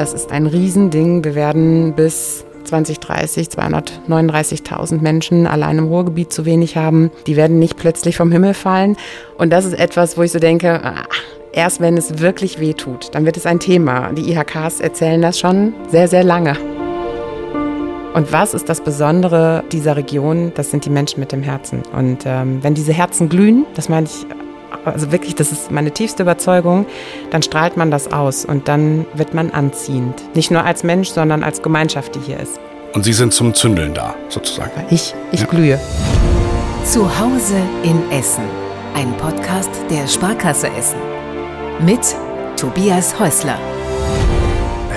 Das ist ein Riesending. Wir werden bis 2030 239.000 Menschen allein im Ruhrgebiet zu wenig haben. Die werden nicht plötzlich vom Himmel fallen. Und das ist etwas, wo ich so denke, ah, erst wenn es wirklich weh tut, dann wird es ein Thema. Die IHKs erzählen das schon sehr, sehr lange. Und was ist das Besondere dieser Region? Das sind die Menschen mit dem Herzen. Und ähm, wenn diese Herzen glühen, das meine ich, also wirklich, das ist meine tiefste Überzeugung, dann strahlt man das aus und dann wird man anziehend. Nicht nur als Mensch, sondern als Gemeinschaft, die hier ist. Und Sie sind zum Zündeln da, sozusagen. Ich, ich ja. glühe. Zu Hause in Essen. Ein Podcast der Sparkasse Essen. Mit Tobias Häusler.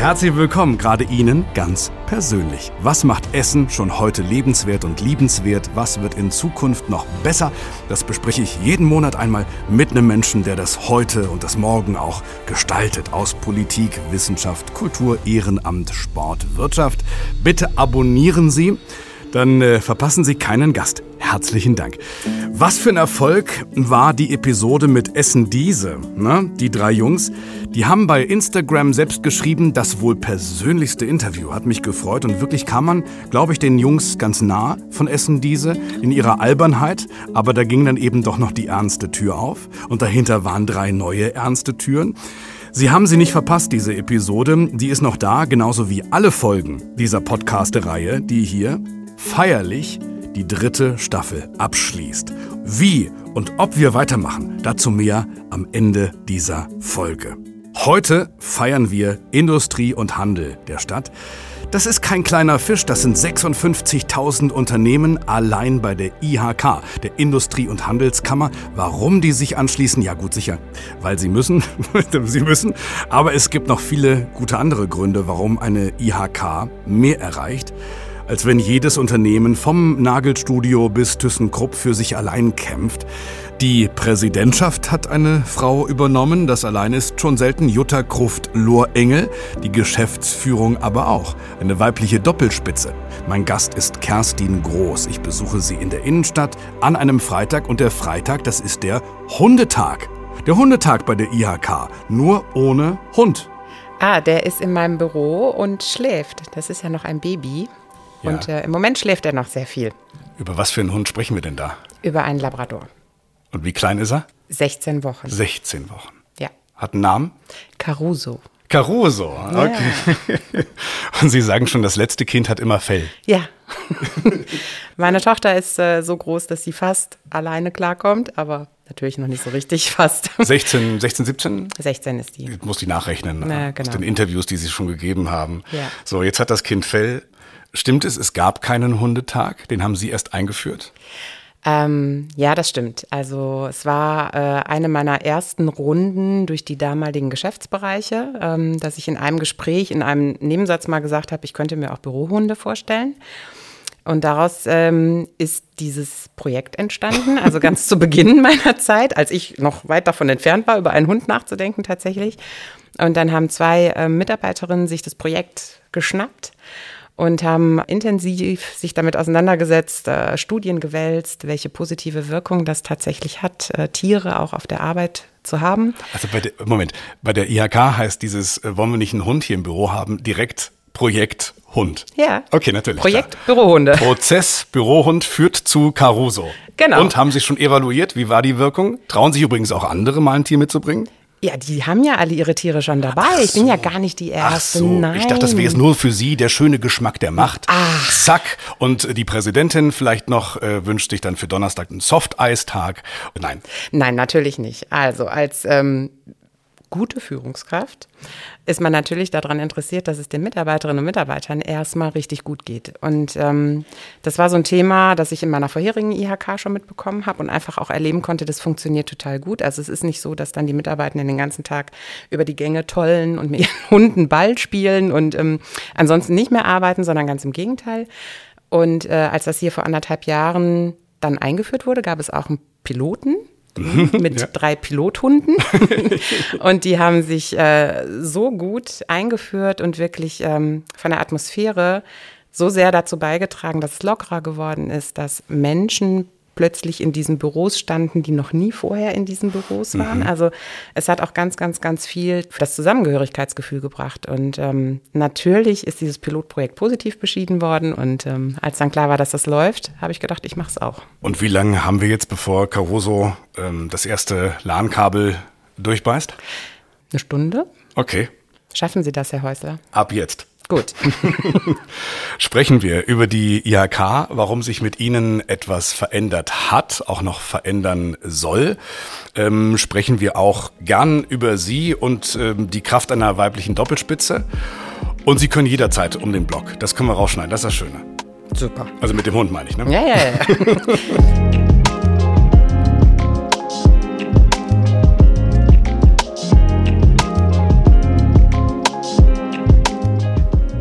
Herzlich willkommen, gerade Ihnen ganz persönlich. Was macht Essen schon heute lebenswert und liebenswert? Was wird in Zukunft noch besser? Das bespreche ich jeden Monat einmal mit einem Menschen, der das heute und das morgen auch gestaltet. Aus Politik, Wissenschaft, Kultur, Ehrenamt, Sport, Wirtschaft. Bitte abonnieren Sie dann äh, verpassen Sie keinen Gast. Herzlichen Dank. Was für ein Erfolg war die Episode mit Essen Diese? Ne? Die drei Jungs, die haben bei Instagram selbst geschrieben, das wohl persönlichste Interview. Hat mich gefreut und wirklich kam man, glaube ich, den Jungs ganz nah von Essen Diese in ihrer Albernheit. Aber da ging dann eben doch noch die ernste Tür auf und dahinter waren drei neue ernste Türen. Sie haben sie nicht verpasst, diese Episode. Die ist noch da, genauso wie alle Folgen dieser Podcast-Reihe, die hier feierlich die dritte Staffel abschließt. Wie und ob wir weitermachen, dazu mehr am Ende dieser Folge. Heute feiern wir Industrie und Handel der Stadt. Das ist kein kleiner Fisch, das sind 56.000 Unternehmen allein bei der IHK, der Industrie- und Handelskammer. Warum die sich anschließen? Ja gut, sicher, weil sie müssen. sie müssen. Aber es gibt noch viele gute andere Gründe, warum eine IHK mehr erreicht als wenn jedes Unternehmen vom Nagelstudio bis ThyssenKrupp für sich allein kämpft. Die Präsidentschaft hat eine Frau übernommen, das allein ist schon selten Jutta Kruft-Lohrengel, die Geschäftsführung aber auch. Eine weibliche Doppelspitze. Mein Gast ist Kerstin Groß. Ich besuche sie in der Innenstadt an einem Freitag und der Freitag, das ist der Hundetag. Der Hundetag bei der IHK, nur ohne Hund. Ah, der ist in meinem Büro und schläft. Das ist ja noch ein Baby. Ja. Und äh, im Moment schläft er noch sehr viel. Über was für einen Hund sprechen wir denn da? Über einen Labrador. Und wie klein ist er? 16 Wochen. 16 Wochen. Ja. Hat einen Namen? Caruso. Caruso, okay. Ja. Und Sie sagen schon, das letzte Kind hat immer Fell. Ja. Meine Tochter ist äh, so groß, dass sie fast alleine klarkommt, aber natürlich noch nicht so richtig fast. 16, 16 17? 16 ist die. Ich muss die nachrechnen Na, genau. aus den Interviews, die Sie schon gegeben haben. Ja. So, jetzt hat das Kind Fell. Stimmt es, es gab keinen Hundetag? Den haben Sie erst eingeführt? Ähm, ja, das stimmt. Also es war äh, eine meiner ersten Runden durch die damaligen Geschäftsbereiche, ähm, dass ich in einem Gespräch, in einem Nebensatz mal gesagt habe, ich könnte mir auch Bürohunde vorstellen. Und daraus ähm, ist dieses Projekt entstanden, also ganz zu Beginn meiner Zeit, als ich noch weit davon entfernt war, über einen Hund nachzudenken tatsächlich. Und dann haben zwei äh, Mitarbeiterinnen sich das Projekt geschnappt und haben intensiv sich damit auseinandergesetzt, äh, Studien gewälzt, welche positive Wirkung das tatsächlich hat, äh, Tiere auch auf der Arbeit zu haben. Also bei der, Moment, bei der IHK heißt dieses, äh, wollen wir nicht einen Hund hier im Büro haben, direkt Projekt Hund. Ja. Okay, natürlich. Projekt klar. Bürohunde. Prozess Bürohund führt zu Caruso. Genau. Und haben Sie schon evaluiert? Wie war die Wirkung? Trauen sich übrigens auch andere mal ein Tier mitzubringen? Ja, die haben ja alle ihre Tiere schon dabei. So. Ich bin ja gar nicht die Erste. Ach so. Nein. Ich dachte, das wäre jetzt nur für Sie der schöne Geschmack der Macht. Ach. Zack. Und die Präsidentin vielleicht noch äh, wünscht sich dann für Donnerstag einen Soft-Eis-Tag. Nein. Nein, natürlich nicht. Also als ähm, gute Führungskraft ist man natürlich daran interessiert, dass es den Mitarbeiterinnen und Mitarbeitern erstmal richtig gut geht. Und ähm, das war so ein Thema, das ich in meiner vorherigen IHK schon mitbekommen habe und einfach auch erleben konnte, das funktioniert total gut. Also es ist nicht so, dass dann die Mitarbeitenden den ganzen Tag über die Gänge tollen und mit ihren Hunden Ball spielen und ähm, ansonsten nicht mehr arbeiten, sondern ganz im Gegenteil. Und äh, als das hier vor anderthalb Jahren dann eingeführt wurde, gab es auch einen Piloten, mit ja. drei Pilothunden. und die haben sich äh, so gut eingeführt und wirklich ähm, von der Atmosphäre so sehr dazu beigetragen, dass es lockerer geworden ist, dass Menschen plötzlich in diesen Büros standen, die noch nie vorher in diesen Büros waren. Mhm. Also es hat auch ganz, ganz, ganz viel für das Zusammengehörigkeitsgefühl gebracht. Und ähm, natürlich ist dieses Pilotprojekt positiv beschieden worden. Und ähm, als dann klar war, dass das läuft, habe ich gedacht, ich mache es auch. Und wie lange haben wir jetzt, bevor Caruso ähm, das erste LAN-Kabel durchbeißt? Eine Stunde. Okay. Schaffen Sie das, Herr Häusler? Ab jetzt. Gut. Sprechen wir über die IHK, warum sich mit Ihnen etwas verändert hat, auch noch verändern soll. Ähm, sprechen wir auch gern über Sie und ähm, die Kraft einer weiblichen Doppelspitze. Und Sie können jederzeit um den Block. Das können wir rausschneiden, das ist das Schöne. Super. Also mit dem Hund meine ich, ne? Ja, ja, ja.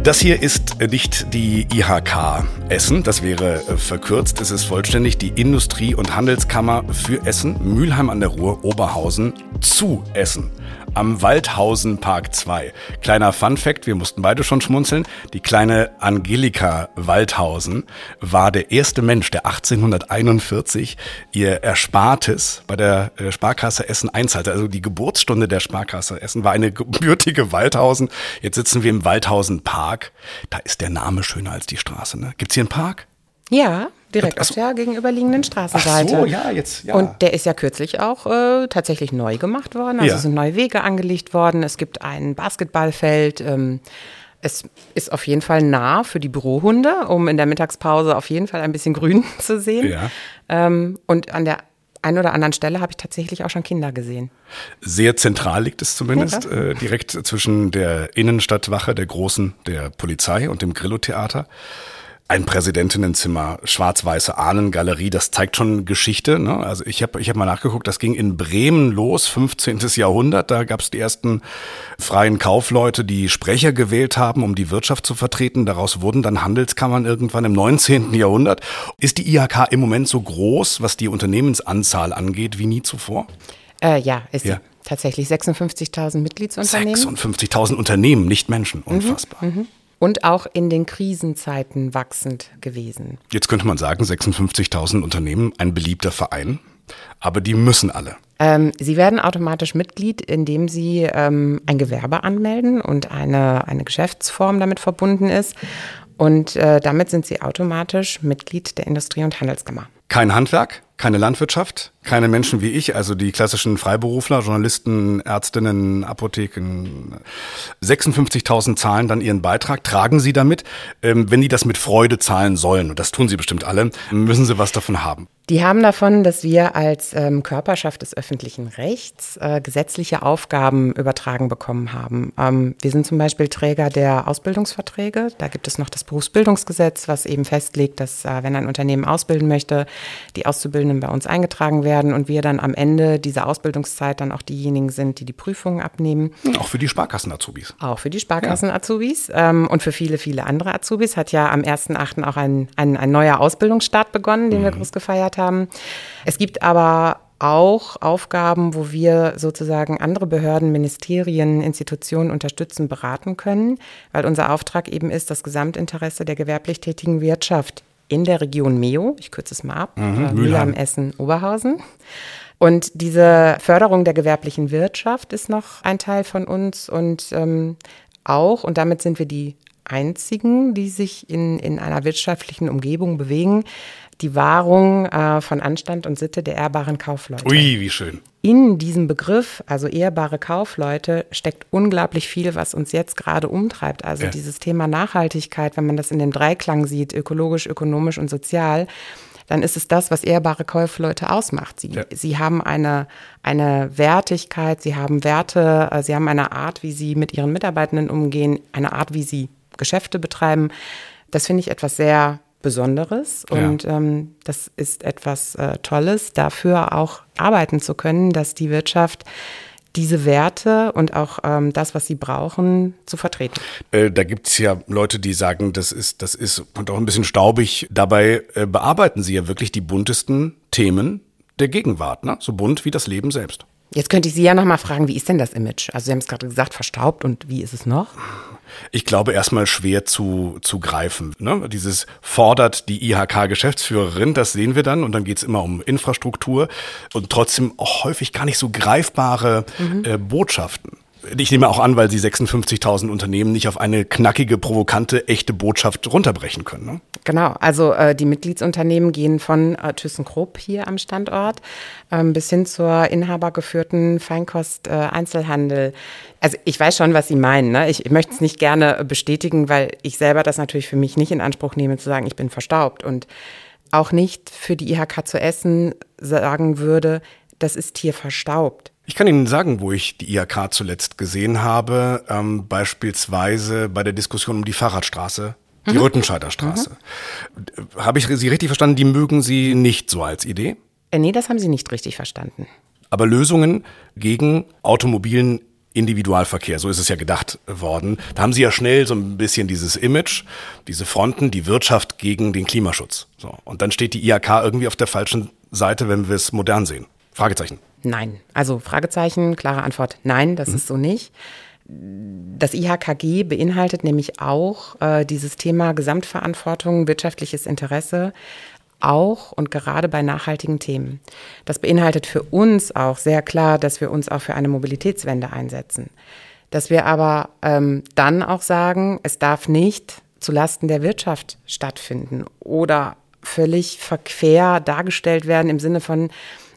Das hier ist nicht die IHK Essen, das wäre äh, verkürzt. Es ist vollständig die Industrie- und Handelskammer für Essen, Mülheim an der Ruhr, Oberhausen zu Essen am Waldhausen Park 2. Kleiner Fun Fact, wir mussten beide schon schmunzeln. Die kleine Angelika Waldhausen war der erste Mensch, der 1841 ihr Erspartes bei der äh, Sparkasse Essen einzahlte. Also die Geburtsstunde der Sparkasse Essen war eine gebürtige Waldhausen. Jetzt sitzen wir im Waldhausen Park. Da ist der Name schöner als die Straße. Ne? Gibt's hier einen Park? Ja, direkt auf der gegenüberliegenden Straßenseite. Ach so, ja, jetzt, ja. Und der ist ja kürzlich auch äh, tatsächlich neu gemacht worden. Also Ja. sind neue Wege angelegt worden. Es gibt ein Basketballfeld. Ähm, es ist auf jeden Fall nah für die Bürohunde, um in der Mittagspause auf jeden Fall ein bisschen Grün zu sehen. Ja. Ähm, und an der einen oder anderen Stelle habe ich tatsächlich auch schon Kinder gesehen. Sehr zentral liegt es zumindest, Ja. äh, direkt zwischen der Innenstadtwache, der großen, der Polizei und dem Grillo-Theater. Ein Präsidentinnenzimmer, schwarz-weiße Ahnengalerie, das zeigt schon Geschichte. Ne? Also ich habe ich hab mal nachgeguckt, das ging in Bremen los, 15. Jahrhundert. Da gab es die ersten freien Kaufleute, die Sprecher gewählt haben, um die Wirtschaft zu vertreten. Daraus wurden dann Handelskammern irgendwann im 19. Jahrhundert. Ist die IHK im Moment so groß, was die Unternehmensanzahl angeht, wie nie zuvor? Äh, ja, ist Ja. tatsächlich 56.000 Mitgliedsunternehmen. 56.000 Unternehmen, nicht Menschen. Unfassbar. Und auch in den Krisenzeiten wachsend gewesen. Jetzt könnte man sagen, 56.000 Unternehmen, ein beliebter Verein. Aber die müssen alle. Ähm, Sie werden automatisch Mitglied, indem Sie ähm, ein Gewerbe anmelden und eine, eine Geschäftsform damit verbunden ist. Und äh, damit sind Sie automatisch Mitglied der Industrie- und Handelskammer. Kein Handwerk, keine Landwirtschaft, keine Menschen wie ich, also die klassischen Freiberufler, Journalisten, Ärztinnen, Apotheken. 56.000 zahlen dann ihren Beitrag, tragen sie damit. Ähm, wenn die das mit Freude zahlen sollen, und das tun sie bestimmt alle, müssen sie was davon haben. Die haben davon, dass wir als ähm, Körperschaft des öffentlichen Rechts äh, gesetzliche Aufgaben übertragen bekommen haben. Ähm, wir sind zum Beispiel Träger der Ausbildungsverträge. Da gibt es noch das Berufsbildungsgesetz, was eben festlegt, dass äh, wenn ein Unternehmen ausbilden möchte, die Auszubildenden bei uns eingetragen werden und wir dann am Ende dieser Ausbildungszeit dann auch diejenigen sind, die die Prüfungen abnehmen. Auch für die Sparkassen-Azubis. Auch für die Sparkassen-Azubis ähm, und für viele, viele andere Azubis hat ja am 1.8. auch ein, ein, ein neuer Ausbildungsstart begonnen, den wir groß gefeiert haben. Es gibt aber auch Aufgaben, wo wir sozusagen andere Behörden, Ministerien, Institutionen unterstützen, beraten können, weil unser Auftrag eben ist, das Gesamtinteresse der gewerblich tätigen Wirtschaft in der Region Meo, ich kürze es mal ab, äh, Mülheim. Mülheim, Essen, Oberhausen. Und diese Förderung der gewerblichen Wirtschaft ist noch ein Teil von uns und ähm, auch, und damit sind wir die einzigen, die sich in, in einer wirtschaftlichen Umgebung bewegen, die Wahrung äh, von Anstand und Sitte der ehrbaren Kaufleute. Ui, wie schön. In diesem Begriff, also ehrbare Kaufleute, steckt unglaublich viel, was uns jetzt gerade umtreibt. Also Ja. dieses Thema Nachhaltigkeit, wenn man das in dem Dreiklang sieht, ökologisch, ökonomisch und sozial, dann ist es das, was ehrbare Kaufleute ausmacht. Sie, Ja. sie haben eine, eine Wertigkeit, sie haben Werte, äh, sie haben eine Art, wie sie mit ihren Mitarbeitenden umgehen, eine Art, wie sie Geschäfte betreiben. Das finde ich etwas sehr Besonderes Ja. und ähm, das ist etwas äh, Tolles, dafür auch arbeiten zu können, dass die Wirtschaft diese Werte und auch ähm, das, was sie brauchen, zu vertreten. Äh, da gibt's ja Leute, die sagen, das ist, das ist und auch ein bisschen staubig. Dabei äh, bearbeiten sie ja wirklich die buntesten Themen der Gegenwart, ne? so bunt wie das Leben selbst. Jetzt könnte ich Sie ja noch mal fragen, wie ist denn das Image? Also Sie haben es gerade gesagt, verstaubt und wie ist es noch? ich glaube, erstmal schwer zu, zu greifen. Ne? Dieses fordert die IHK-Geschäftsführerin, das sehen wir dann und dann geht's immer um Infrastruktur und trotzdem auch häufig gar nicht so greifbare mhm. äh, Botschaften. Ich nehme auch an, weil sie 56.000 Unternehmen nicht auf eine knackige, provokante, echte Botschaft runterbrechen können. Ne? Genau, also äh, die Mitgliedsunternehmen gehen von äh, ThyssenKrupp hier am Standort ähm, bis hin zur inhabergeführten Feinkost-Einzelhandel. Äh, also ich weiß schon, was Sie meinen. Ne? Ich, ich möchte es nicht gerne bestätigen, weil ich selber das natürlich für mich nicht in Anspruch nehme, zu sagen, ich bin verstaubt und auch nicht für die IHK zu essen sagen würde, das ist hier verstaubt. Ich kann Ihnen sagen, wo ich die IHK zuletzt gesehen habe, ähm, beispielsweise bei der Diskussion um die Fahrradstraße, die mhm. Rüttenscheider Straße. Mhm. Habe ich Sie richtig verstanden, die mögen Sie nicht so als Idee? Äh, nee, das haben Sie nicht richtig verstanden. Aber Lösungen gegen automobilen Individualverkehr, so ist es ja gedacht worden. Da haben Sie ja schnell so ein bisschen dieses Image, diese Fronten, die Wirtschaft gegen den Klimaschutz. So. Und dann steht die IHK irgendwie auf der falschen Seite, wenn wir es modern sehen. Fragezeichen. Nein. Also Fragezeichen, klare Antwort, nein, das mhm. ist so nicht. Das IHKG beinhaltet nämlich auch äh, dieses Thema Gesamtverantwortung, wirtschaftliches Interesse, auch und gerade bei nachhaltigen Themen. Das beinhaltet für uns auch sehr klar, dass wir uns auch für eine Mobilitätswende einsetzen. Dass wir aber ähm, dann auch sagen, es darf nicht zulasten der Wirtschaft stattfinden oder völlig verquer dargestellt werden im Sinne von,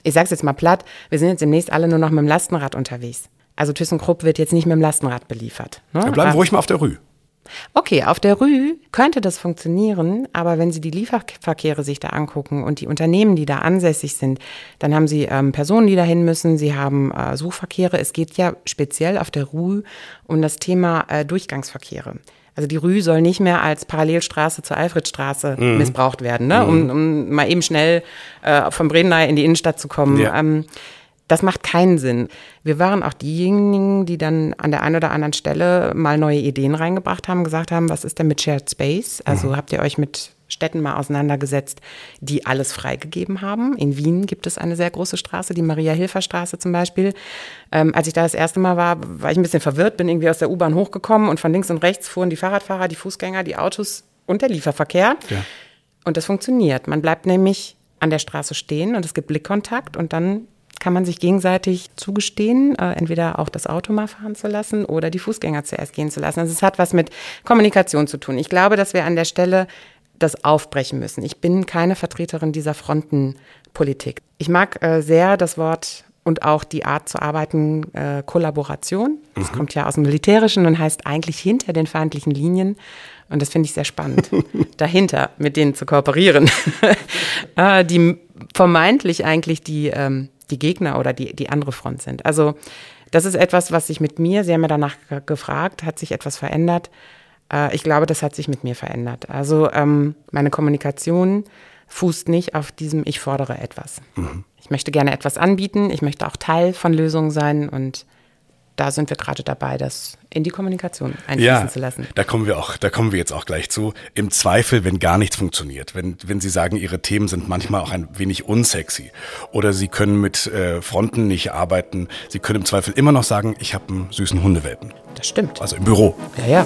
ich sage es jetzt mal platt, wir sind jetzt demnächst alle nur noch mit dem Lastenrad unterwegs. Also ThyssenKrupp wird jetzt nicht mit dem Lastenrad beliefert. Ne? Dann bleiben wir ruhig mal auf der Rue. Okay, auf der Rue könnte das funktionieren, aber wenn Sie die Lieferverkehre sich da angucken und die Unternehmen, die da ansässig sind, dann haben Sie ähm, Personen, die dahin müssen, Sie haben äh, Suchverkehre. Es geht ja speziell auf der Rue um das Thema äh, Durchgangsverkehre. Also die Rue soll nicht mehr als Parallelstraße zur Alfredstraße mhm. missbraucht werden, ne? um, mhm. um mal eben schnell äh, vom Bredeney in die Innenstadt zu kommen. Ja. Ähm, das macht keinen Sinn. Wir waren auch diejenigen, die dann an der einen oder anderen Stelle mal neue Ideen reingebracht haben, gesagt haben, was ist denn mit Shared Space? Also mhm. habt ihr euch mit Städten mal auseinandergesetzt, die alles freigegeben haben. In Wien gibt es eine sehr große Straße, die Maria-Hilfer-Straße zum Beispiel. Ähm, als ich da das erste Mal war, war ich ein bisschen verwirrt, bin irgendwie aus der U-Bahn hochgekommen und von links und rechts fuhren die Fahrradfahrer, die Fußgänger, die Autos und der Lieferverkehr. Ja. Und das funktioniert. Man bleibt nämlich an der Straße stehen und es gibt Blickkontakt und dann kann man sich gegenseitig zugestehen, äh, entweder auch das Auto mal fahren zu lassen oder die Fußgänger zuerst gehen zu lassen. Also es hat was mit Kommunikation zu tun. Ich glaube, dass wir an der Stelle das aufbrechen müssen. Ich bin keine Vertreterin dieser Frontenpolitik. Ich mag äh, sehr das Wort und auch die Art zu arbeiten, äh, Kollaboration. Das mhm. kommt ja aus dem Militärischen und heißt eigentlich hinter den feindlichen Linien. Und das finde ich sehr spannend, dahinter mit denen zu kooperieren, äh, die vermeintlich eigentlich die, ähm, die Gegner oder die, die andere Front sind. Also das ist etwas, was sich mit mir, Sie haben ja danach gefragt, hat sich etwas verändert. Äh, ich glaube, das hat sich mit mir verändert. Also ähm, meine Kommunikation fußt nicht auf diesem Ich fordere etwas. Mhm. Ich möchte gerne etwas anbieten, ich möchte auch Teil von Lösungen sein und da sind wir gerade dabei, das in die Kommunikation einfließen ja, zu lassen. Da kommen wir auch, da kommen wir jetzt auch gleich zu. Im Zweifel, wenn gar nichts funktioniert, wenn, wenn Sie sagen, Ihre Themen sind manchmal auch ein wenig unsexy oder Sie können mit äh, Fronten nicht arbeiten, Sie können im Zweifel immer noch sagen, ich habe einen süßen Hundewelpen. Das stimmt. Also im Büro. Ja, ja.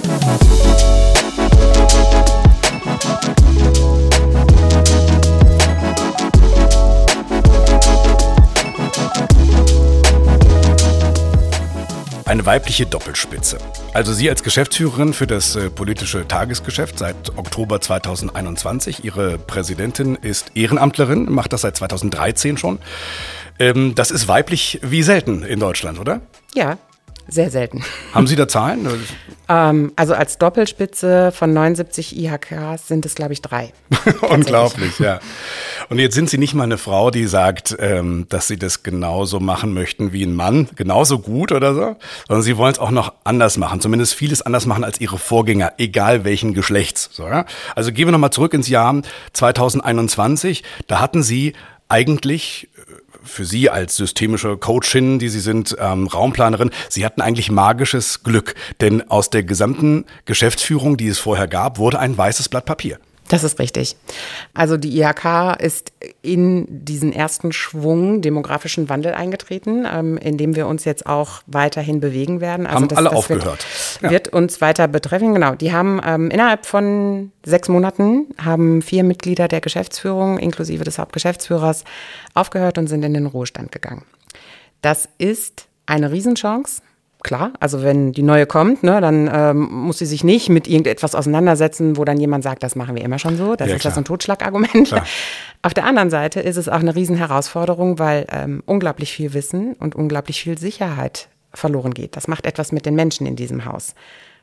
Eine weibliche Doppelspitze. Also Sie als Geschäftsführerin für das äh, politische Tagesgeschäft seit Oktober 2021. Ihre Präsidentin ist Ehrenamtlerin, macht das seit 2013 schon. Ähm, das ist weiblich wie selten in Deutschland, oder? Ja, sehr selten. Haben Sie da Zahlen? ähm, also als Doppelspitze von 79 IHKs sind es, glaube ich, drei. Unglaublich, ja. Und jetzt sind Sie nicht mal eine Frau, die sagt, ähm, dass Sie das genauso machen möchten wie ein Mann, genauso gut oder so, sondern Sie wollen es auch noch anders machen, zumindest vieles anders machen als Ihre Vorgänger, egal welchen Geschlechts. So, ja? Also gehen wir nochmal zurück ins Jahr 2021. Da hatten Sie eigentlich für Sie als systemische Coachin, die Sie sind, ähm, Raumplanerin, Sie hatten eigentlich magisches Glück, denn aus der gesamten Geschäftsführung, die es vorher gab, wurde ein weißes Blatt Papier. Das ist richtig. Also die IHK ist in diesen ersten Schwung demografischen Wandel eingetreten, ähm, in dem wir uns jetzt auch weiterhin bewegen werden. Also Haben das, alle das aufgehört. Wird, ja. wird, uns weiter betreffen, genau, die haben ähm, innerhalb von sechs Monaten haben vier Mitglieder der Geschäftsführung inklusive des Hauptgeschäftsführers aufgehört und sind in den Ruhestand gegangen. Das ist eine Riesenchance. Klar, also wenn die neue kommt, ne, dann ähm, muss sie sich nicht mit irgendetwas auseinandersetzen, wo dann jemand sagt, das machen wir immer schon so. Das Ja, ist klar. das ein Totschlagargument. Klar. Auf der anderen Seite ist es auch eine Riesenherausforderung, weil ähm, unglaublich viel Wissen und unglaublich viel Sicherheit verloren geht. Das macht etwas mit den Menschen in diesem Haus.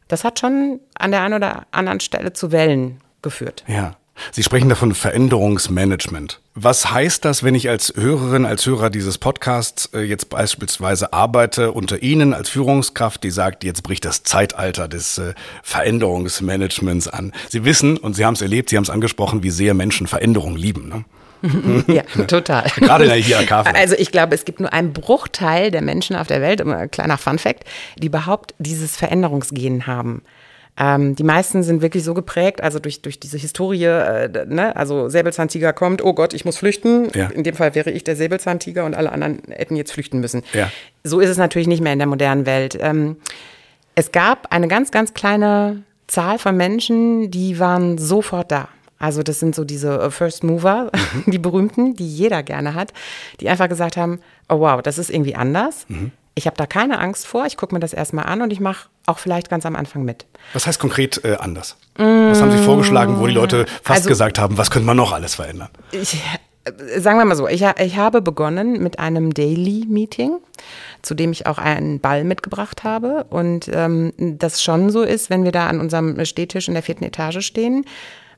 Das hat schon an der einen oder anderen Stelle zu Wellen geführt. Ja. Sie sprechen davon Veränderungsmanagement. Was heißt das, wenn ich als Hörerin, als Hörer dieses Podcasts äh, jetzt beispielsweise arbeite unter Ihnen als Führungskraft, die sagt, jetzt bricht das Zeitalter des äh, Veränderungsmanagements an. Sie wissen, und Sie haben es erlebt, Sie haben es angesprochen, wie sehr Menschen Veränderung lieben. Ne? Ja, total. Gerade in der IHK. Also ich glaube, es gibt nur einen Bruchteil der Menschen auf der Welt, immer ein kleiner Funfact, die überhaupt dieses Veränderungsgen haben. Ähm, die meisten sind wirklich so geprägt, also durch, durch diese Historie, äh, ne? also Säbelzahntiger kommt, oh Gott, ich muss flüchten. Ja. In dem Fall wäre ich der Säbelzahntiger und alle anderen hätten jetzt flüchten müssen. Ja. So ist es natürlich nicht mehr in der modernen Welt. Ähm, es gab eine ganz, ganz kleine Zahl von Menschen, die waren sofort da. Also das sind so diese äh, First Mover, die berühmten, die jeder gerne hat, die einfach gesagt haben, oh wow, das ist irgendwie anders. Ich habe da keine Angst vor, ich gucke mir das erstmal an und ich mache auch vielleicht ganz am Anfang mit. Was heißt konkret äh, anders? Was haben Sie vorgeschlagen, wo die Leute fast Also- gesagt haben, was könnte man noch alles verändern? Ich, äh, sagen wir mal so, ich, ich habe begonnen mit einem Daily-Meeting, zu dem ich auch einen Ball mitgebracht habe. Und ähm, das schon so ist, wenn wir da an unserem Stehtisch in der vierten Etage stehen,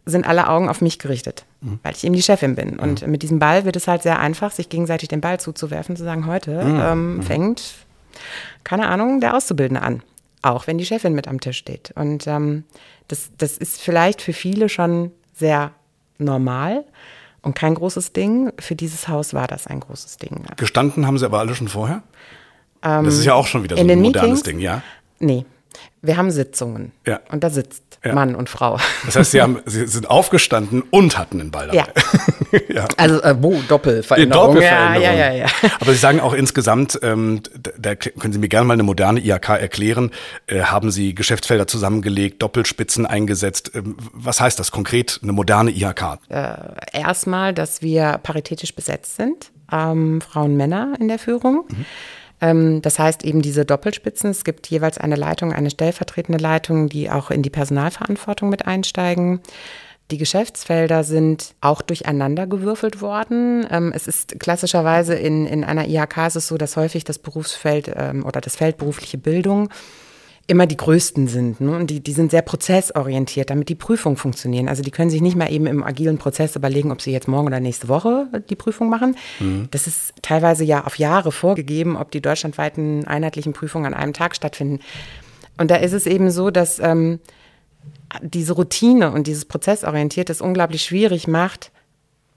sind alle Augen auf mich gerichtet, weil ich eben die Chefin bin. Und mit diesem Ball wird es halt sehr einfach, sich gegenseitig den Ball zuzuwerfen, zu sagen, heute ähm, fängt, keine Ahnung, der Auszubildende an. Auch wenn die Chefin mit am Tisch steht. Und ähm, das, das ist vielleicht für viele schon sehr normal und kein großes Ding. Für dieses Haus war das ein großes Ding. Gestanden haben Sie aber alle schon vorher? das ist ja auch schon wieder so Ähm, in ein modernes Meetings? Ding, ja. Nee, wir haben Sitzungen. Ja. Und da sitzt Ja. Mann und Frau. Das heißt, Sie, haben, Sie sind aufgestanden und hatten den Ball dabei. Ja. ja. Also, äh, wo, Doppelveränderung. Doppelveränderung. Ja, ja, ja, ja. Aber Sie sagen auch insgesamt, ähm, da, können Sie mir gerne mal eine moderne IHK erklären. Äh, haben Sie Geschäftsfelder zusammengelegt, Doppelspitzen eingesetzt? Ähm, was heißt das konkret, eine moderne IHK? erstmal, dass wir paritätisch besetzt sind, ähm, Frauen, Männer in der Führung. Ähm, das heißt eben diese Doppelspitzen. Es gibt jeweils eine Leitung, eine stellvertretende Leitung, die auch in die Personalverantwortung mit einsteigen. Die Geschäftsfelder sind auch durcheinander gewürfelt worden. Ähm, es ist klassischerweise in, in einer IHK ist es so, dass häufig das Berufsfeld ähm, oder das Feld berufliche Bildung immer die größten sind. Ne? Und die, die sind sehr prozessorientiert, damit die Prüfungen funktionieren. Also die können sich nicht mal eben im agilen Prozess überlegen, ob sie jetzt morgen oder nächste Woche die Prüfung machen. Das ist teilweise ja auf Jahre vorgegeben, ob die deutschlandweiten einheitlichen Prüfungen an einem Tag stattfinden. Und da ist es eben so, dass ähm, diese Routine und dieses Prozessorientierte es unglaublich schwierig macht,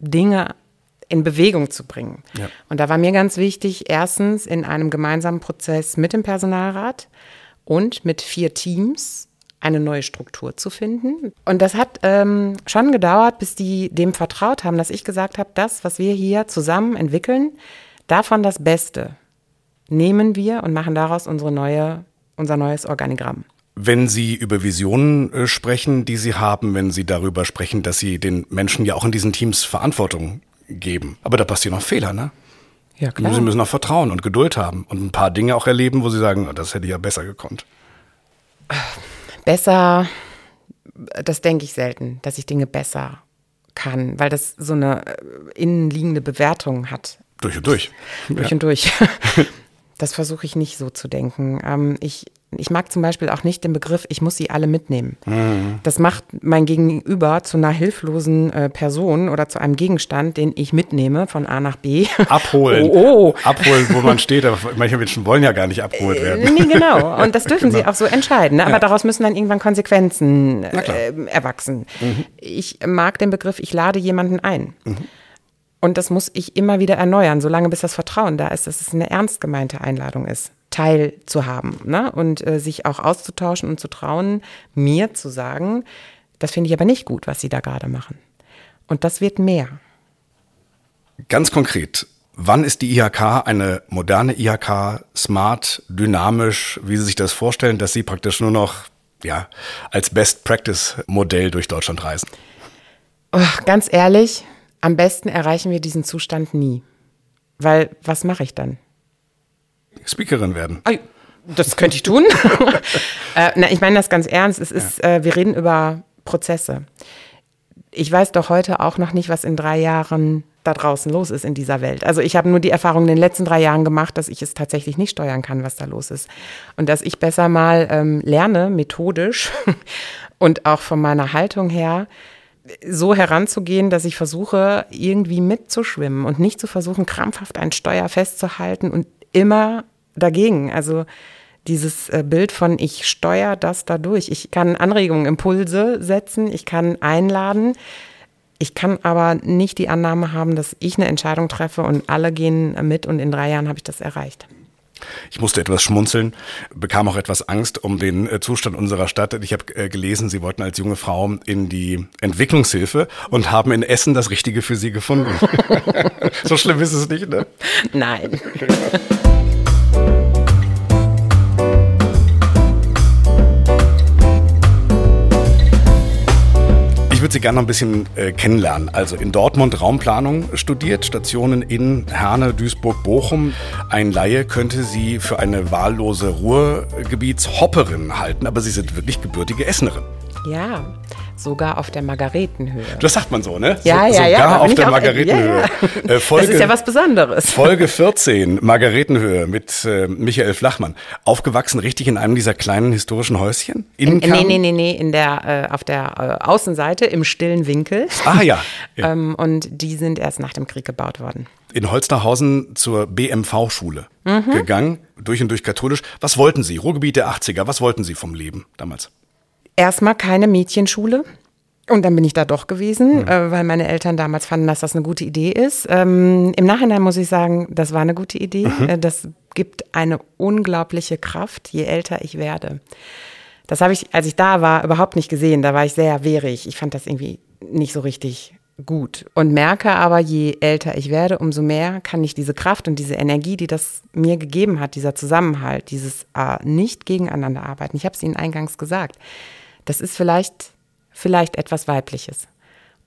Dinge in Bewegung zu bringen. Ja. Und da war mir ganz wichtig, erstens in einem gemeinsamen Prozess mit dem Personalrat und mit vier Teams eine neue Struktur zu finden. Und das hat ähm, schon gedauert, bis die dem vertraut haben, dass ich gesagt habe, das, was wir hier zusammen entwickeln, davon das Beste nehmen wir und machen daraus unsere neue, unser neues Organigramm. Wenn Sie über Visionen äh, sprechen, die Sie haben, wenn Sie darüber sprechen, dass Sie den Menschen ja auch in diesen Teams Verantwortung geben. Aber da passieren auch Fehler, ne? Ja, Sie müssen auch Vertrauen und Geduld haben und ein paar Dinge auch erleben, wo Sie sagen, oh, das hätte ich ja besser gekonnt. besser, das denke ich selten, dass ich Dinge besser kann, weil das so eine äh, innenliegende Bewertung hat, Durch und durch. durch ja. und durch. Das versuche ich nicht so zu denken. Ähm, ich, ich mag zum Beispiel auch nicht den Begriff, ich muss sie alle mitnehmen. Mhm. Das macht mein Gegenüber zu einer hilflosen äh, Person oder zu einem Gegenstand, den ich mitnehme von A nach B. Abholen. Oh, oh. Abholen, wo man steht. Aber manche Menschen wollen ja gar nicht abgeholt werden. Nee, genau. Und das dürfen sie auch so entscheiden. Ne? Aber Ja. daraus müssen dann irgendwann Konsequenzen äh, erwachsen. Ich mag den Begriff, ich lade jemanden ein. Und das muss ich immer wieder erneuern, solange bis das Vertrauen da ist, dass es eine ernst gemeinte Einladung ist, teilzuhaben ne? und äh, sich auch auszutauschen und zu trauen, mir zu sagen, das finde ich aber nicht gut, was Sie da gerade machen. Und das wird mehr. Ganz konkret, wann ist die IHK eine moderne IHK, smart, dynamisch, wie Sie sich das vorstellen, dass Sie praktisch nur noch ja, als Best-Practice-Modell durch Deutschland reisen? Oh, ganz ehrlich, am besten erreichen wir diesen Zustand nie. Weil, was mache ich dann? Speakerin werden. Das könnte ich tun. äh, na, ich meine das ganz ernst. Es ist, ja. äh, wir reden über Prozesse. Ich weiß doch heute auch noch nicht, was in drei Jahren da draußen los ist in dieser Welt. Also ich habe nur die Erfahrung in den letzten drei Jahren gemacht, dass ich es tatsächlich nicht steuern kann, was da los ist. Und dass ich besser mal ähm, lerne, methodisch und auch von meiner Haltung her, so heranzugehen, dass ich versuche, irgendwie mitzuschwimmen und nicht zu versuchen, krampfhaft ein Steuer festzuhalten und immer dagegen. Also dieses äh, Bild von ich steuere das dadurch. Ich kann Anregungen, Impulse setzen, ich kann einladen, ich kann aber nicht die Annahme haben, dass ich eine Entscheidung treffe und alle gehen mit und in drei Jahren habe ich das erreicht. Ich musste etwas schmunzeln, bekam auch etwas Angst um den äh, Zustand unserer Stadt. Ich habe äh, gelesen, Sie wollten als junge Frau in die Entwicklungshilfe und haben in Essen das Richtige für Sie gefunden. so schlimm ist es nicht, ne? Nein. Würde Sie gerne noch ein bisschen äh, kennenlernen. Also in Dortmund Raumplanung studiert, Stationen in Herne, Duisburg, Bochum. Ein Laie könnte Sie für eine wahllose Ruhrgebietshopperin halten, aber Sie sind wirklich gebürtige Essenerin. Ja, sogar auf der Margaretenhöhe. Das sagt man so, ne? Ja, so, ja, ja. Sogar auf der Margaretenhöhe. Ja, ja. Äh, Folge, das ist ja was Besonderes. Folge 14, Margaretenhöhe mit äh, Michael Flachmann. Aufgewachsen richtig in einem dieser kleinen historischen Häuschen? In, in, nee, nee, nee, nee, in der, äh, auf der äh, Außenseite im stillen Winkel. Ah ja. ja. ähm, und die sind erst nach dem Krieg gebaut worden. In Holsterhausen zur BMV-Schule mhm. gegangen, durch und durch katholisch. Was wollten Sie? Ruhrgebiet der 80er, was wollten Sie vom Leben damals? Erstmal keine Mädchenschule. Und dann bin ich da doch gewesen, mhm. äh, weil meine Eltern damals fanden, dass das eine gute Idee ist. Ähm, Im Nachhinein muss ich sagen, das war eine gute Idee. Mhm. Äh, das gibt eine unglaubliche Kraft, je älter ich werde. Das habe ich, als ich da war, überhaupt nicht gesehen. Da war ich sehr wehrig. Ich fand das irgendwie nicht so richtig gut und merke aber, je älter ich werde, umso mehr kann ich diese Kraft und diese Energie, die das mir gegeben hat, dieser Zusammenhalt, dieses äh, nicht gegeneinander arbeiten. Ich habe es Ihnen eingangs gesagt das ist vielleicht, vielleicht etwas Weibliches.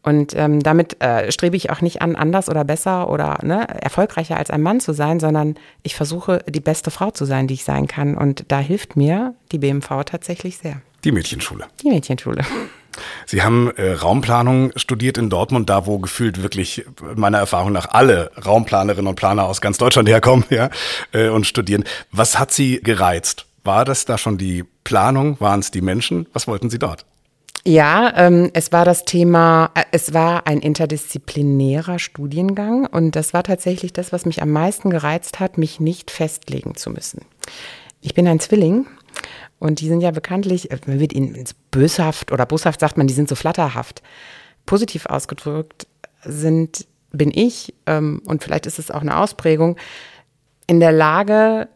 Und ähm, damit äh, strebe ich auch nicht an, anders oder besser oder ne, erfolgreicher als ein Mann zu sein, sondern ich versuche, die beste Frau zu sein, die ich sein kann. Und da hilft mir die BMV tatsächlich sehr. Die Mädchenschule. Die Mädchenschule. Sie haben äh, Raumplanung studiert in Dortmund, da wo gefühlt wirklich meiner Erfahrung nach alle Raumplanerinnen und Planer aus ganz Deutschland herkommen ja, äh, und studieren. Was hat Sie gereizt? War das da schon die Planung? Waren es die Menschen? Was wollten Sie dort? Ja, ähm, es war das Thema, äh, es war ein interdisziplinärer Studiengang und das war tatsächlich das, was mich am meisten gereizt hat, mich nicht festlegen zu müssen. Ich bin ein Zwilling und die sind ja bekanntlich, äh, man wird ihnen böshaft oder boshaft sagt man, die sind so flatterhaft. Positiv ausgedrückt sind, bin ich, ähm, und vielleicht ist es auch eine Ausprägung, in der Lage,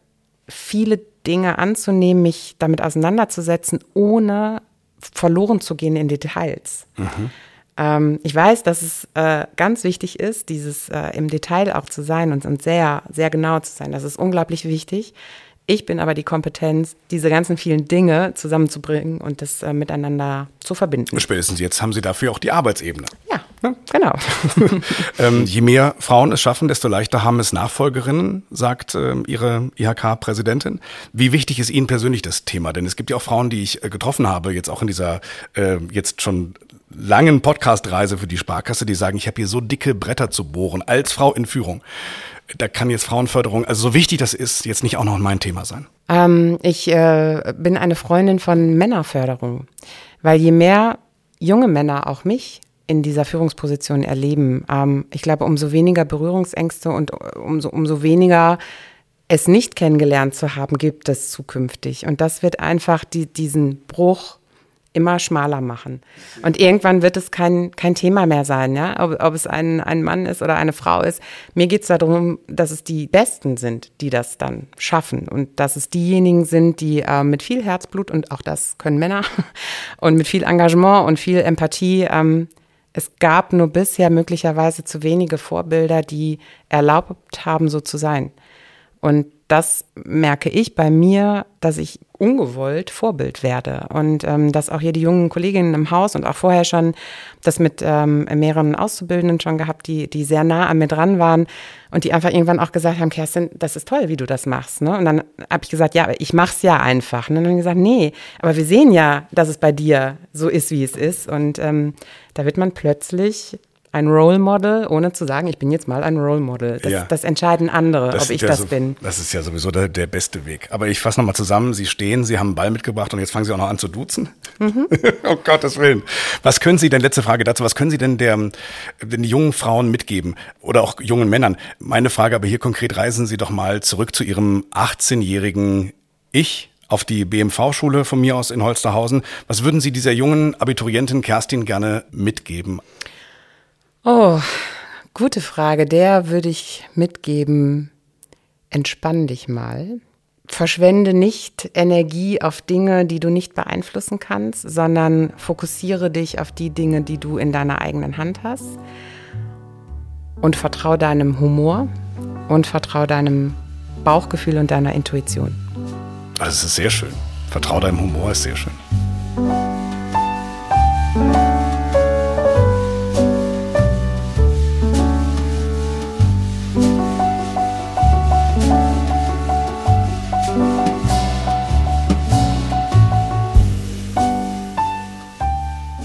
viele Dinge anzunehmen, mich damit auseinanderzusetzen, ohne verloren zu gehen in Details. Mhm. Ähm, ich weiß, dass es äh, ganz wichtig ist, dieses äh, im Detail auch zu sein und, und sehr, sehr genau zu sein. Das ist unglaublich wichtig. Ich bin aber die Kompetenz, diese ganzen vielen Dinge zusammenzubringen und das äh, miteinander zu verbinden. Spätestens jetzt haben Sie dafür auch die Arbeitsebene. Ja, genau. ähm, je mehr Frauen es schaffen, desto leichter haben es Nachfolgerinnen, sagt äh, Ihre IHK-Präsidentin. Wie wichtig ist Ihnen persönlich das Thema? Denn es gibt ja auch Frauen, die ich äh, getroffen habe, jetzt auch in dieser äh, jetzt schon langen Podcast-Reise für die Sparkasse, die sagen, ich habe hier so dicke Bretter zu bohren als Frau in Führung da kann jetzt Frauenförderung, also so wichtig das ist, jetzt nicht auch noch mein Thema sein? Ähm, ich äh, bin eine Freundin von Männerförderung, weil je mehr junge Männer auch mich in dieser Führungsposition erleben, ähm, ich glaube, umso weniger Berührungsängste und umso, umso weniger es nicht kennengelernt zu haben, gibt es zukünftig. Und das wird einfach die, diesen Bruch immer schmaler machen. Und irgendwann wird es kein, kein Thema mehr sein, ja? ob, ob es ein, ein Mann ist oder eine Frau ist. Mir geht es darum, dass es die Besten sind, die das dann schaffen und dass es diejenigen sind, die äh, mit viel Herzblut und auch das können Männer und mit viel Engagement und viel Empathie. Ähm, es gab nur bisher möglicherweise zu wenige Vorbilder, die erlaubt haben, so zu sein. Und das merke ich bei mir, dass ich ungewollt Vorbild werde. Und ähm, dass auch hier die jungen Kolleginnen im Haus und auch vorher schon das mit ähm, mehreren Auszubildenden schon gehabt, die, die sehr nah an mir dran waren und die einfach irgendwann auch gesagt haben, Kerstin, das ist toll, wie du das machst. Ne? Und dann habe ich gesagt, ja, ich mach's ja einfach. Und dann gesagt, nee, aber wir sehen ja, dass es bei dir so ist, wie es ist. Und ähm, da wird man plötzlich ein Role Model, ohne zu sagen, ich bin jetzt mal ein Role Model. Das, ja. das entscheiden andere, das ob ich ja das so, bin. Das ist ja sowieso der, der beste Weg. Aber ich fasse nochmal zusammen. Sie stehen, Sie haben einen Ball mitgebracht und jetzt fangen Sie auch noch an zu duzen. Mhm. oh Gottes Willen. Was können Sie denn, letzte Frage dazu, was können Sie denn der, den jungen Frauen mitgeben oder auch jungen Männern? Meine Frage aber hier konkret, reisen Sie doch mal zurück zu Ihrem 18-jährigen Ich auf die BMV-Schule von mir aus in Holsterhausen. Was würden Sie dieser jungen Abiturientin Kerstin gerne mitgeben? Oh, gute Frage. Der würde ich mitgeben, entspann dich mal. Verschwende nicht Energie auf Dinge, die du nicht beeinflussen kannst, sondern fokussiere dich auf die Dinge, die du in deiner eigenen Hand hast. Und vertraue deinem Humor und vertraue deinem Bauchgefühl und deiner Intuition. Das ist sehr schön. Vertraue deinem Humor ist sehr schön.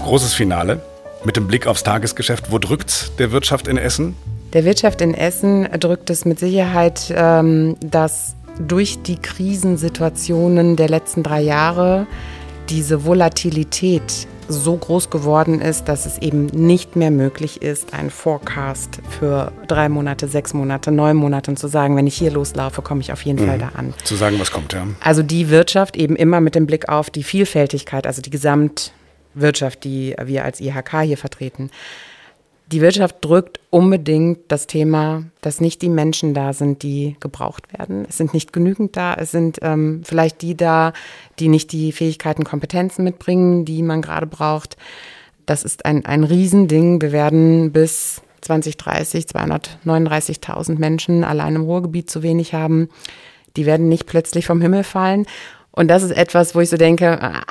Großes Finale mit dem Blick aufs Tagesgeschäft. Wo drückt der Wirtschaft in Essen? Der Wirtschaft in Essen drückt es mit Sicherheit, ähm, dass durch die Krisensituationen der letzten drei Jahre diese Volatilität so groß geworden ist, dass es eben nicht mehr möglich ist, einen Forecast für drei Monate, sechs Monate, neun Monate zu sagen, wenn ich hier loslaufe, komme ich auf jeden mhm. Fall da an. Zu sagen, was kommt, ja. Also die Wirtschaft eben immer mit dem Blick auf die Vielfältigkeit, also die Gesamt Wirtschaft, die wir als IHK hier vertreten. Die Wirtschaft drückt unbedingt das Thema, dass nicht die Menschen da sind, die gebraucht werden. Es sind nicht genügend da. Es sind ähm, vielleicht die da, die nicht die Fähigkeiten, Kompetenzen mitbringen, die man gerade braucht. Das ist ein, ein Riesending. Wir werden bis 2030 239.000 Menschen allein im Ruhrgebiet zu wenig haben. Die werden nicht plötzlich vom Himmel fallen. Und das ist etwas, wo ich so denke, ah,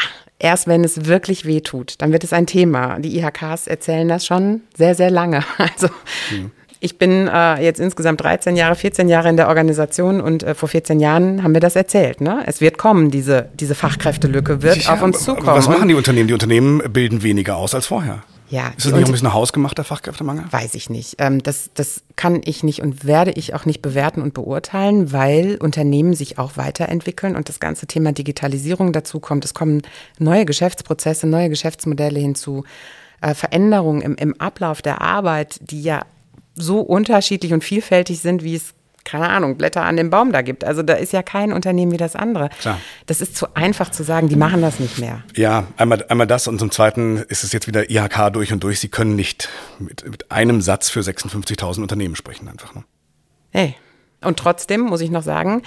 erst wenn es wirklich weh tut, dann wird es ein Thema. Die IHKs erzählen das schon sehr, sehr lange. Also mhm. ich bin äh, jetzt insgesamt 13 Jahre, 14 Jahre in der Organisation und äh, vor 14 Jahren haben wir das erzählt. Ne? Es wird kommen, diese, diese Fachkräftelücke wird ja, auf uns zukommen. Was machen die Unternehmen? Die Unternehmen bilden weniger aus als vorher. Ja, ist das nicht ein bisschen hausgemachter Fachkräftemangel? Weiß ich nicht. Ähm, das, das kann ich nicht und werde ich auch nicht bewerten und beurteilen, weil Unternehmen sich auch weiterentwickeln und das ganze Thema Digitalisierung dazu kommt. Es kommen neue Geschäftsprozesse, neue Geschäftsmodelle hinzu, äh, Veränderungen im, im Ablauf der Arbeit, die ja so unterschiedlich und vielfältig sind, wie es keine Ahnung, Blätter an dem Baum da gibt. Also da ist ja kein Unternehmen wie das andere. Klar. Das ist zu einfach zu sagen, die machen das nicht mehr. Ja, einmal, einmal das und zum Zweiten ist es jetzt wieder IHK durch und durch. Sie können nicht mit, mit einem Satz für 56.000 Unternehmen sprechen einfach. Ne? Hey, und trotzdem muss ich noch sagen,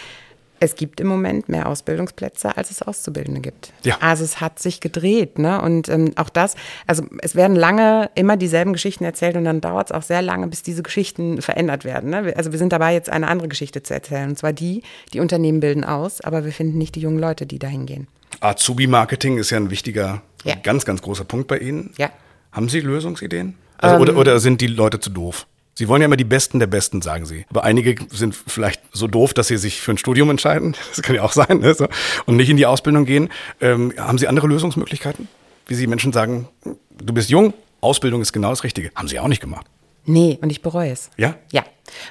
es gibt im Moment mehr Ausbildungsplätze, als es Auszubildende gibt. Ja. Also es hat sich gedreht, ne? Und ähm, auch das, also es werden lange immer dieselben Geschichten erzählt und dann dauert es auch sehr lange, bis diese Geschichten verändert werden. Ne? Also wir sind dabei, jetzt eine andere Geschichte zu erzählen. Und zwar die, die Unternehmen bilden aus, aber wir finden nicht die jungen Leute, die dahin gehen. Azubi-Marketing ist ja ein wichtiger, ja. ganz, ganz großer Punkt bei Ihnen. Ja. Haben Sie Lösungsideen? Also, ähm, oder, oder sind die Leute zu doof? Sie wollen ja immer die Besten der Besten, sagen Sie. Aber einige sind vielleicht so doof, dass sie sich für ein Studium entscheiden. Das kann ja auch sein. Ne? So. Und nicht in die Ausbildung gehen. Ähm, haben Sie andere Lösungsmöglichkeiten? Wie Sie Menschen sagen, du bist jung, Ausbildung ist genau das Richtige. Haben Sie auch nicht gemacht. Nee, und ich bereue es. Ja? Ja.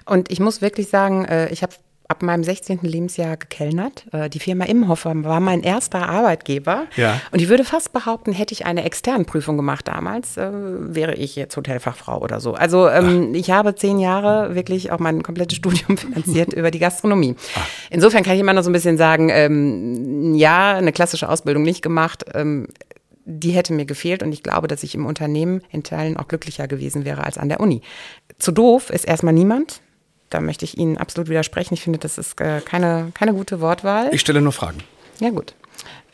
Und ich muss wirklich sagen, äh, ich habe ab meinem 16. Lebensjahr gekellnert. Äh, die Firma Imhofer war mein erster Arbeitgeber. Ja. Und ich würde fast behaupten, hätte ich eine externe Prüfung gemacht damals, äh, wäre ich jetzt Hotelfachfrau oder so. Also ähm, ich habe zehn Jahre wirklich auch mein komplettes Studium finanziert über die Gastronomie. Ach. Insofern kann ich immer noch so ein bisschen sagen, ähm, ja, eine klassische Ausbildung nicht gemacht. Ähm, die hätte mir gefehlt und ich glaube, dass ich im Unternehmen in Teilen auch glücklicher gewesen wäre als an der Uni. Zu doof ist erstmal niemand da möchte ich Ihnen absolut widersprechen. Ich finde, das ist äh, keine, keine gute Wortwahl. Ich stelle nur Fragen. Ja, gut.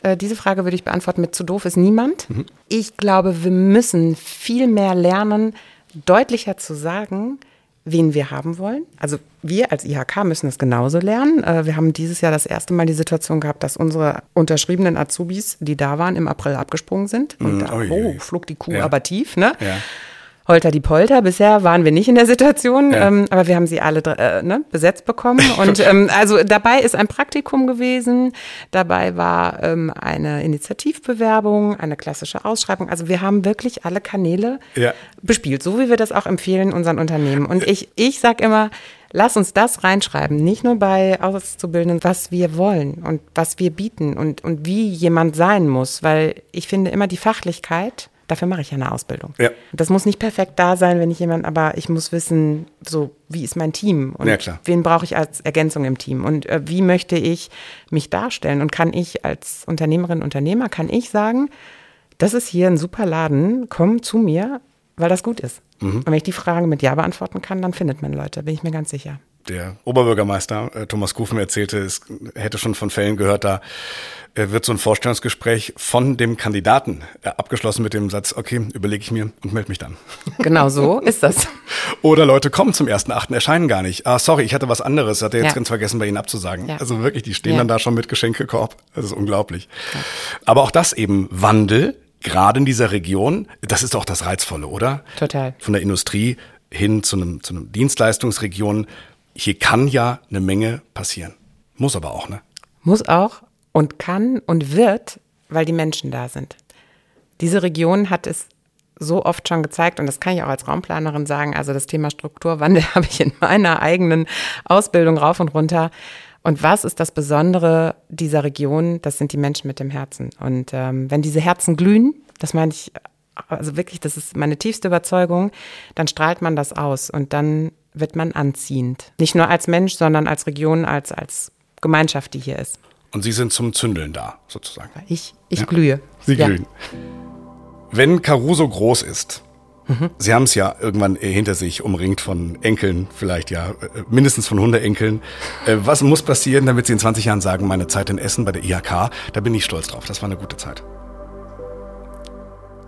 Äh, diese Frage würde ich beantworten mit zu doof ist niemand. Mhm. Ich glaube, wir müssen viel mehr lernen, deutlicher zu sagen, wen wir haben wollen. Also wir als IHK müssen es genauso lernen. Äh, wir haben dieses Jahr das erste Mal die Situation gehabt, dass unsere unterschriebenen Azubis, die da waren, im April abgesprungen sind. Und Mm, da, oh, flog die Kuh Ja. aber tief, ne? Ja. Holter die Polter. Bisher waren wir nicht in der Situation, Ja. ähm, aber wir haben sie alle äh, ne, besetzt bekommen. Und ähm, also dabei ist ein Praktikum gewesen, dabei war ähm, eine Initiativbewerbung, eine klassische Ausschreibung. Also wir haben wirklich alle Kanäle Ja. bespielt, so wie wir das auch empfehlen unseren Unternehmen. Und ich, ich sage immer, lass uns das reinschreiben, nicht nur bei Auszubildenden, was wir wollen und was wir bieten und, und wie jemand sein muss, weil ich finde immer die Fachlichkeit, dafür mache ich ja eine Ausbildung. Ja. Das muss nicht perfekt da sein, wenn ich jemand, aber ich muss wissen, so wie ist mein Team und Ja, wen brauche ich als Ergänzung im Team und äh, wie möchte ich mich darstellen und kann ich als Unternehmerin, Unternehmer, kann ich sagen, das ist hier ein super Laden, komm zu mir, weil das gut ist. Mhm. Und wenn ich die Frage mit Ja beantworten kann, dann findet man Leute, bin ich mir ganz sicher. Der Oberbürgermeister äh, Thomas Kufen erzählte, es hätte schon von Fällen gehört, da äh, wird so ein Vorstellungsgespräch von dem Kandidaten äh, abgeschlossen mit dem Satz, okay, überlege ich mir und melde mich dann. Genau so ist das. Oder Leute kommen zum 1.8., erscheinen gar nicht. Ah, sorry, ich hatte was anderes, hatte jetzt Ja. ganz vergessen, bei Ihnen abzusagen. Ja. Also wirklich, die stehen Ja. dann da schon mit Geschenkekorb. Das ist unglaublich. Aber auch das eben Wandel, gerade in dieser Region, das ist auch das Reizvolle, oder? Total. Von der Industrie hin zu einem, zu einem Dienstleistungsregion. Hier kann ja eine Menge passieren. Muss aber auch, ne? Muss auch und kann und wird, weil die Menschen da sind. Diese Region hat es so oft schon gezeigt, und das kann ich auch als Raumplanerin sagen, also das Thema Strukturwandel habe ich in meiner eigenen Ausbildung rauf und runter. Und was ist das Besondere dieser Region? Das sind die Menschen mit dem Herzen. Und ähm, wenn diese Herzen glühen, das meine ich, also wirklich, das ist meine tiefste Überzeugung, dann strahlt man das aus und dann wird man anziehend. Nicht nur als Mensch, sondern als Region, als, als Gemeinschaft, die hier ist. Und Sie sind zum Zündeln da, sozusagen. Ich, ich glühe. Sie Ja. glühen. Wenn Caruso groß ist, Sie haben es ja irgendwann äh, hinter sich, umringt von Enkeln, vielleicht ja äh, mindestens von Hundeenkeln. Äh, Was muss passieren, damit Sie in 20 Jahren sagen, meine Zeit in Essen bei der IHK, da bin ich stolz drauf, das war eine gute Zeit.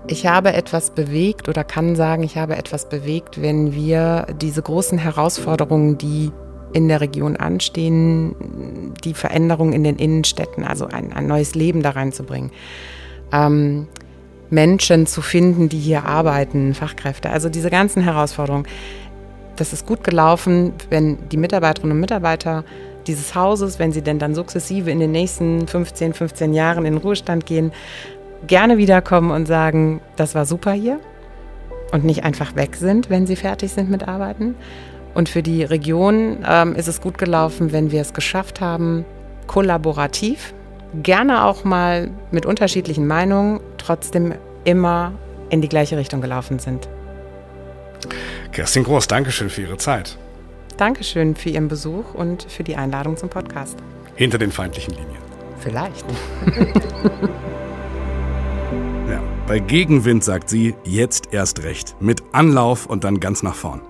Ich habe etwas bewegt oder kann sagen, ich habe etwas bewegt, wenn wir diese großen Herausforderungen, die in der Region anstehen, die Veränderung in den Innenstädten, also ein, ein neues Leben da reinzubringen. Ähm, Menschen zu finden, die hier arbeiten, Fachkräfte, also diese ganzen Herausforderungen. Das ist gut gelaufen, wenn die Mitarbeiterinnen und Mitarbeiter dieses Hauses, wenn sie denn dann sukzessive in den nächsten 15, 15 Jahren in den Ruhestand gehen, gerne wiederkommen und sagen, das war super hier und nicht einfach weg sind, wenn sie fertig sind mit Arbeiten. Und für die Region ähm, ist es gut gelaufen, wenn wir es geschafft haben, kollaborativ, gerne auch mal mit unterschiedlichen Meinungen, trotzdem immer in die gleiche Richtung gelaufen sind. Kerstin Groß, Dankeschön für Ihre Zeit. Dankeschön für Ihren Besuch und für die Einladung zum Podcast. Hinter den feindlichen Linien. Vielleicht. Bei Gegenwind sagt sie, jetzt erst recht. Mit Anlauf und dann ganz nach vorn.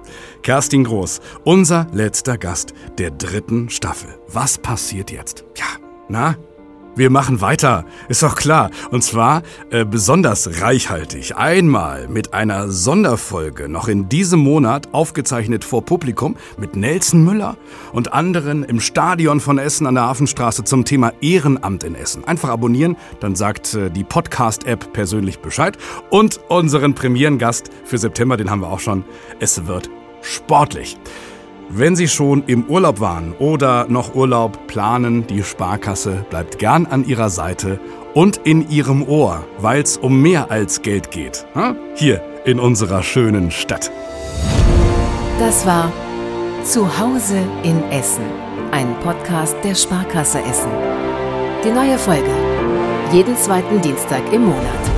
Kerstin Groß, unser letzter Gast der dritten Staffel. Was passiert jetzt? Ja, na? Wir machen weiter, ist doch klar. Und zwar äh, besonders reichhaltig. Einmal mit einer Sonderfolge noch in diesem Monat aufgezeichnet vor Publikum mit Nelson Müller und anderen im Stadion von Essen an der Hafenstraße zum Thema Ehrenamt in Essen. Einfach abonnieren, dann sagt äh, die Podcast-App persönlich Bescheid. Und unseren Premierengast für September, den haben wir auch schon. Es wird sportlich. Wenn Sie schon im Urlaub waren oder noch Urlaub planen, die Sparkasse bleibt gern an Ihrer Seite und in Ihrem Ohr, weil es um mehr als Geld geht. Hier in unserer schönen Stadt. Das war Zuhause in Essen, ein Podcast der Sparkasse Essen. Die neue Folge. Jeden zweiten Dienstag im Monat.